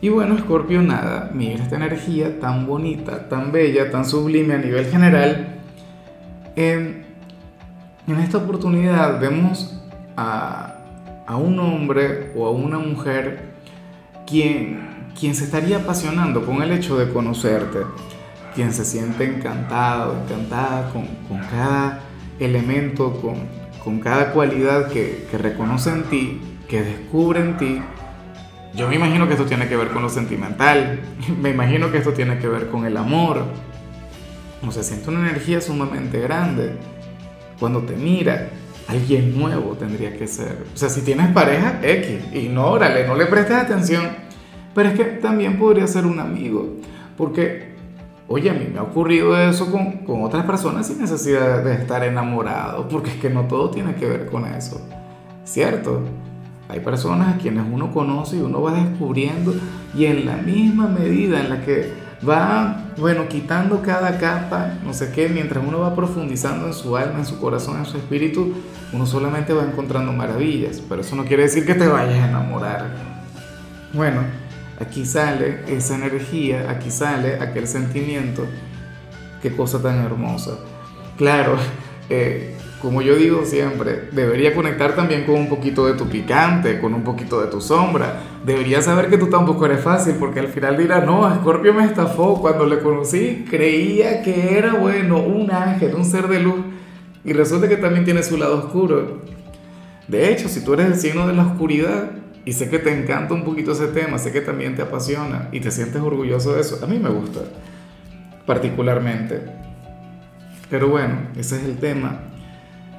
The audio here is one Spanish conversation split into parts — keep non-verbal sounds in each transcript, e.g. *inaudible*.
Y bueno, Scorpio, nada, mira esta energía tan bonita, tan bella, tan sublime a nivel general. en esta oportunidad vemos a, a, un hombre o a una mujer quien, quien se estaría apasionando con el hecho de conocerte, quien se siente encantado, encantada con, con cada elemento, con, con cada cualidad que, que reconoce en ti, que descubre en ti yo me imagino que esto tiene que ver con lo sentimental, me imagino que esto tiene que ver con el amor. O sea, siente una energía sumamente grande. Cuando te mira, alguien nuevo tendría que ser. O sea, si tienes pareja, X, ignórale, no le prestes atención. Pero es que también podría ser un amigo. Porque, oye, a mí me ha ocurrido eso con, con otras personas sin necesidad de estar enamorado. Porque es que no todo tiene que ver con eso. ¿Cierto? Hay personas a quienes uno conoce y uno va descubriendo y en la misma medida en la que va, bueno, quitando cada capa, no sé qué, mientras uno va profundizando en su alma, en su corazón, en su espíritu, uno solamente va encontrando maravillas, pero eso no quiere decir que te vayas a enamorar. Bueno, aquí sale esa energía, aquí sale aquel sentimiento, qué cosa tan hermosa. Claro, eh, como yo digo siempre, debería conectar también con un poquito de tu picante, con un poquito de tu sombra. Debería saber que tú tampoco eres fácil, porque al final dirá, no, Scorpio me estafó. Cuando le conocí, creía que era bueno, un ángel, un ser de luz. Y resulta que también tiene su lado oscuro. De hecho, si tú eres el signo de la oscuridad, y sé que te encanta un poquito ese tema, sé que también te apasiona y te sientes orgulloso de eso, a mí me gusta, particularmente. Pero bueno, ese es el tema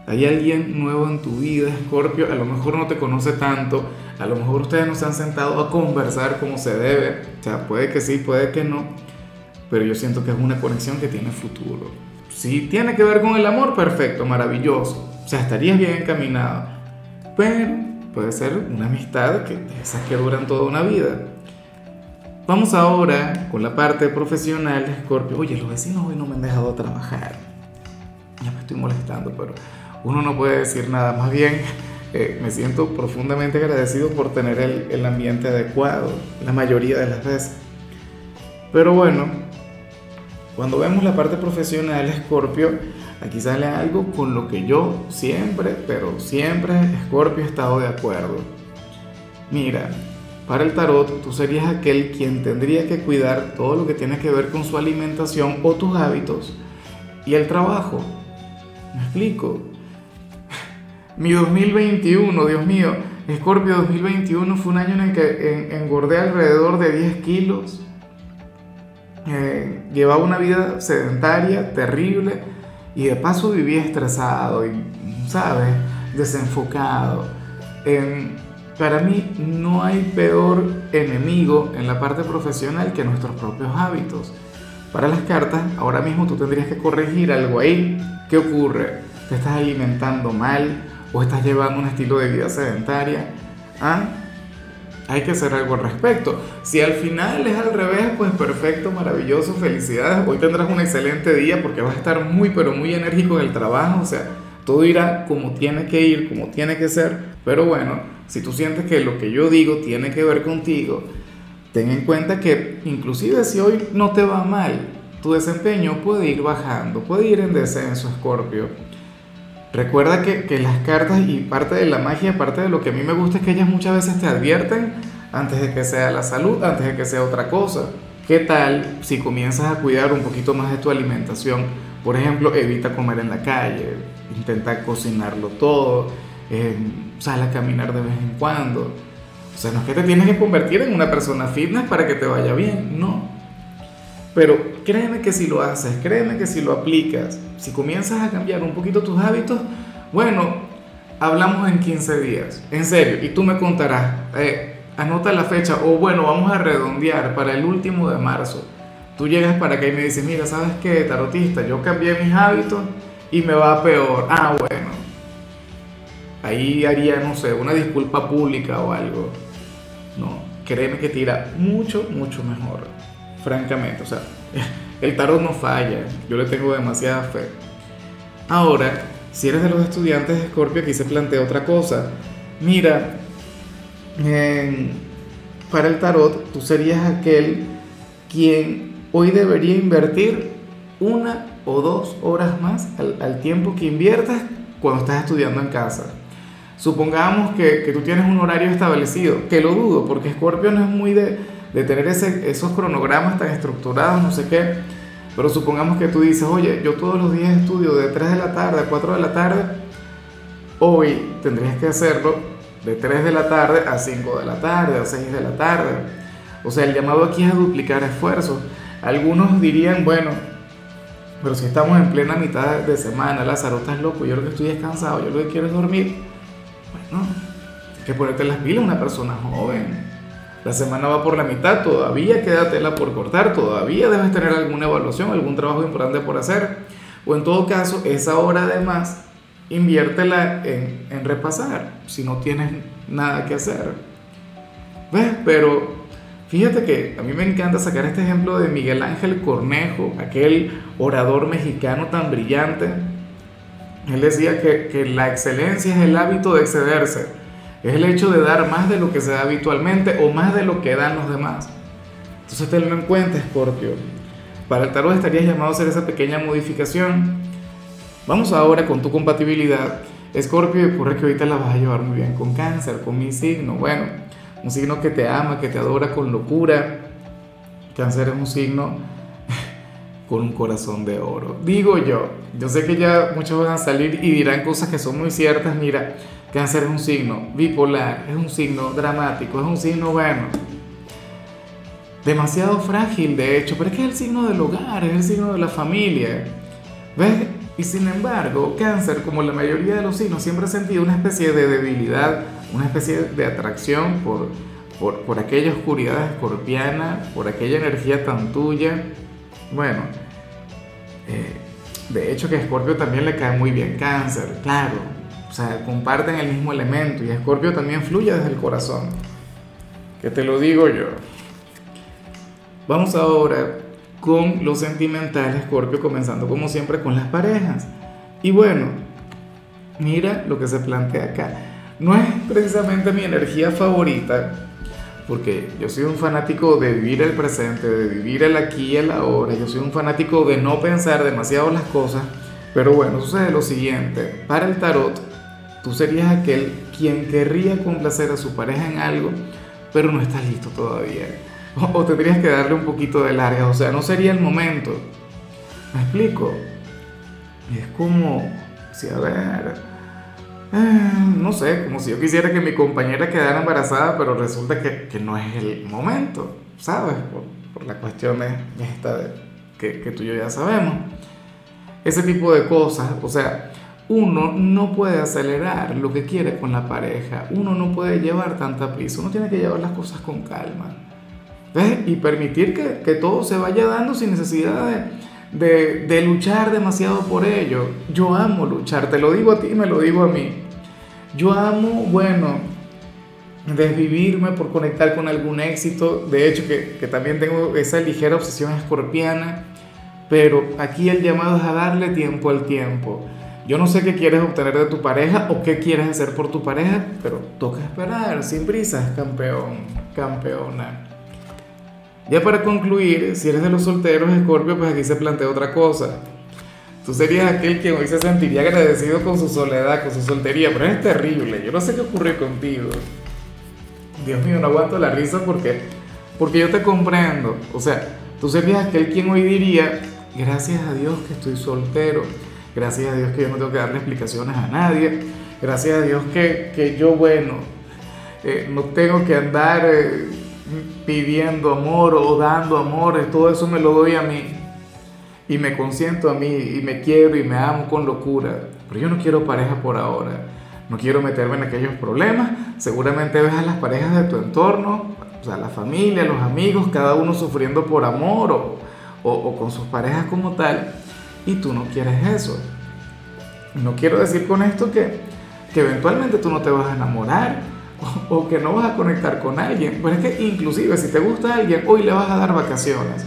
hay alguien nuevo en tu vida, Scorpio, a lo mejor no te conoce tanto, a lo mejor ustedes no se han sentado a conversar como se debe, o sea, puede que sí, puede que no, pero yo siento que es una conexión que tiene futuro. Si tiene que ver con el amor, perfecto, maravilloso, o sea, estarías bien encaminado, pero puede ser una amistad que esas que duran toda una vida. Vamos ahora con la parte profesional, Scorpio. Oye, los vecinos hoy no me han dejado trabajar. Ya me estoy molestando, pero uno no puede decir nada. Más bien, eh, me siento profundamente agradecido por tener el, el, ambiente adecuado, la mayoría de las veces. Pero bueno, cuando vemos la parte profesional, Scorpio, aquí sale algo con lo que yo siempre, pero siempre, Scorpio, he estado de acuerdo. Mira, para el tarot, tú serías aquel quien tendría que cuidar todo lo que tiene que ver con su alimentación o tus hábitos y el trabajo. ¿Me explico? Mi 2021, Dios mío, Scorpio 2021 fue un año en el que engordé alrededor de 10 kilos. Eh, llevaba una vida sedentaria, terrible, y de paso vivía estresado y, ¿sabes?, desenfocado. para mí no hay peor enemigo en la parte profesional que nuestros propios hábitos. Para las cartas, ahora mismo tú tendrías que corregir algo ahí. ¿Qué ocurre? Te estás alimentando mal, o estás llevando un estilo de vida sedentaria. ¿Ah? Hay que hacer algo al respecto. Si al final es al revés, pues perfecto, maravilloso, felicidades. Hoy tendrás un excelente día porque vas a estar muy, pero muy enérgico en el trabajo. O sea, todo irá como tiene que ir, como tiene que ser. Pero bueno, si tú sientes que lo que yo digo tiene que ver contigo, ten en cuenta que inclusive si hoy no te va mal, tu desempeño puede ir bajando, puede ir en descenso, Escorpio Recuerda que, las cartas y parte de la magia, parte de lo que a mí me gusta es que ellas muchas veces te advierten antes de que sea la salud, antes de que sea otra cosa. ¿Qué tal si comienzas a cuidar un poquito más de tu alimentación? Por ejemplo, evita comer en la calle, intenta cocinarlo todo, eh, sal a caminar de vez en cuando. O sea, no es que te tienes que convertir en una persona fitness para que te vaya bien, no. Pero créeme que si lo haces, créeme que si lo aplicas, si comienzas a cambiar un poquito tus hábitos, bueno, hablamos en 15 días, en serio, y tú me contarás, eh, anota la fecha, o bueno, vamos a redondear para el último de marzo. tú llegas para acá y me dices, mira, ¿sabes qué, tarotista? Yo cambié mis hábitos y me va peor. Ah, bueno. Ahí haría, no sé, una disculpa pública o algo. No, créeme que tira mucho, mucho mejor. Francamente, o sea, *laughs* el tarot no falla. Yo le tengo demasiada fe. Ahora, si eres de los estudiantes de Scorpio, aquí se plantea otra cosa. Mira, para el tarot, tú serías aquel quien hoy debería invertir una o dos horas más al, tiempo que inviertas cuando estás estudiando en casa. Supongamos que, que, tú tienes un horario establecido, que lo dudo, porque Scorpio no es muy de, de tener ese, esos cronogramas tan estructurados, no sé qué, pero supongamos que tú dices, oye, yo todos los días estudio de 3 de la tarde a 4 de la tarde, hoy tendrías que hacerlo de 3 de la tarde a 5 de la tarde, a 6 de la tarde. O sea, el llamado aquí es a duplicar esfuerzos. Algunos dirían, bueno, pero si estamos en plena mitad de semana, Lázaro, estás loco, yo lo que estoy descansado, yo lo que quiero es dormir. Bueno, hay que ponerte las pilas una persona joven. La semana va por la mitad, todavía queda tela por cortar, todavía debes tener alguna evaluación, algún trabajo importante por hacer. O en todo caso, esa hora además, inviértela en, en repasar, si no tienes nada que hacer. ¿Ves? Pero Fíjate que a mí me encanta sacar este ejemplo de Miguel Ángel Cornejo, aquel orador mexicano tan brillante. Él decía que, que, la excelencia es el hábito de excederse, es el hecho de dar más de lo que se da habitualmente o más de lo que dan los demás. Entonces tenlo en cuenta, Scorpio. Para el tarot estarías llamado a hacer esa pequeña modificación. Vamos ahora con tu compatibilidad. Scorpio, ocurre que ahorita la vas a llevar muy bien con cáncer, con mi signo. Bueno, un signo que te ama, que te adora con locura. Cáncer es un signo con un corazón de oro. Digo yo, yo sé que ya muchos van a salir y dirán cosas que son muy ciertas. Mira, cáncer es un signo bipolar, es un signo dramático, es un signo bueno. Demasiado frágil, de hecho, pero es que es el signo del hogar, es el signo de la familia. ¿Ves? Y sin embargo, cáncer, como la mayoría de los signos, siempre ha sentido una especie de debilidad una especie de atracción por, por, por aquella oscuridad escorpiana, por aquella energía tan tuya. Bueno, eh, de hecho que a Escorpio también le cae muy bien cáncer, claro. O sea, comparten el mismo elemento y Escorpio también fluye desde el corazón. Que te lo digo yo. Vamos ahora con lo sentimental, Escorpio, comenzando como siempre con las parejas. Y bueno, mira lo que se plantea acá no es precisamente mi energía favorita, porque yo soy un fanático de vivir el presente, de vivir el aquí y el ahora, yo soy un fanático de no pensar demasiado las cosas, pero bueno, sucede lo siguiente, para el tarot, tú serías aquel quien querría complacer a su pareja en algo, pero no estás listo todavía, o, tendrías que darle un poquito de larga, o sea, no sería el momento, ¿me explico? Es como, si a ver, no sé, como si yo quisiera que mi compañera quedara embarazada, pero resulta que, que no es el momento, ¿sabes? Por, por la esta que, que tú y yo ya sabemos. Ese tipo de cosas, o sea, uno no puede acelerar lo que quiere con la pareja, uno no puede llevar tanta prisa, uno tiene que llevar las cosas con calma. ¿Ves? Y permitir que, que todo se vaya dando sin necesidad de de, luchar demasiado por ello. Yo amo luchar, te lo digo a ti me lo digo a mí. Yo amo, bueno, desvivirme por conectar con algún éxito. De hecho, que, que, también tengo esa ligera obsesión escorpiana. Pero aquí el llamado es a darle tiempo al tiempo. Yo no sé qué quieres obtener de tu pareja o qué quieres hacer por tu pareja, pero toca esperar, sin prisas, campeón, campeona. Ya para concluir, si eres de los solteros, Scorpio, pues aquí se plantea otra cosa. Tú serías aquel que hoy se sentiría agradecido con su soledad, con su soltería, pero es terrible. Yo no sé qué ocurre contigo. Dios mío, no aguanto la risa porque, porque yo te comprendo. O sea, tú serías aquel quien hoy diría, gracias a Dios que estoy soltero, gracias a Dios que yo no tengo que darle explicaciones a nadie, gracias a Dios que, que yo, bueno, eh, no tengo que andar... Eh, pidiendo amor o dando amor, todo eso me lo doy a mí. Y me consiento a mí y me quiero y me amo con locura. Pero yo no quiero pareja por ahora. No quiero meterme en aquellos problemas. Seguramente ves a las parejas de tu entorno, o sea, la familia, los amigos, cada uno sufriendo por amor o, o, con sus parejas como tal, y tú no quieres eso. No quiero decir con esto que, que eventualmente tú no te vas a enamorar *laughs* o, que no vas a conectar con alguien, pero es que inclusive si te gusta alguien, hoy le vas a dar vacaciones.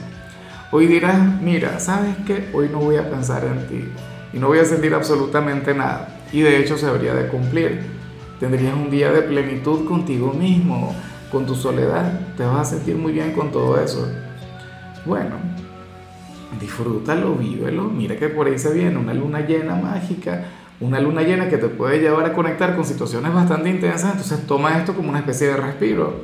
Hoy dirás, mira, ¿sabes qué? Hoy no voy a pensar en ti y no voy a sentir absolutamente nada. Y de hecho se habría de cumplir. Tendrías un día de plenitud contigo mismo, con tu soledad. Te vas a sentir muy bien con todo eso. Bueno, disfrútalo, vívelo. Mira que por ahí se viene una luna llena mágica, una luna llena que te puede llevar a conectar con situaciones bastante intensas. Entonces toma esto como una especie de respiro.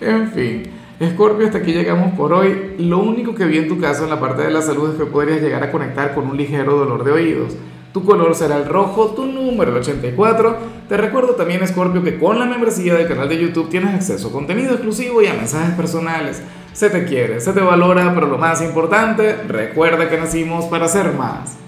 En fin, Scorpio, hasta aquí llegamos por hoy. Lo único que vi en tu caso en la parte de la salud es que podrías llegar a conectar con un ligero dolor de oídos. Tu color será el rojo, tu número el 84. Te recuerdo también, Scorpio, que con la membresía del canal de YouTube tienes acceso a contenido exclusivo y a mensajes personales. Se te quiere, se te valora, pero lo más importante, recuerda que nacimos para ser más.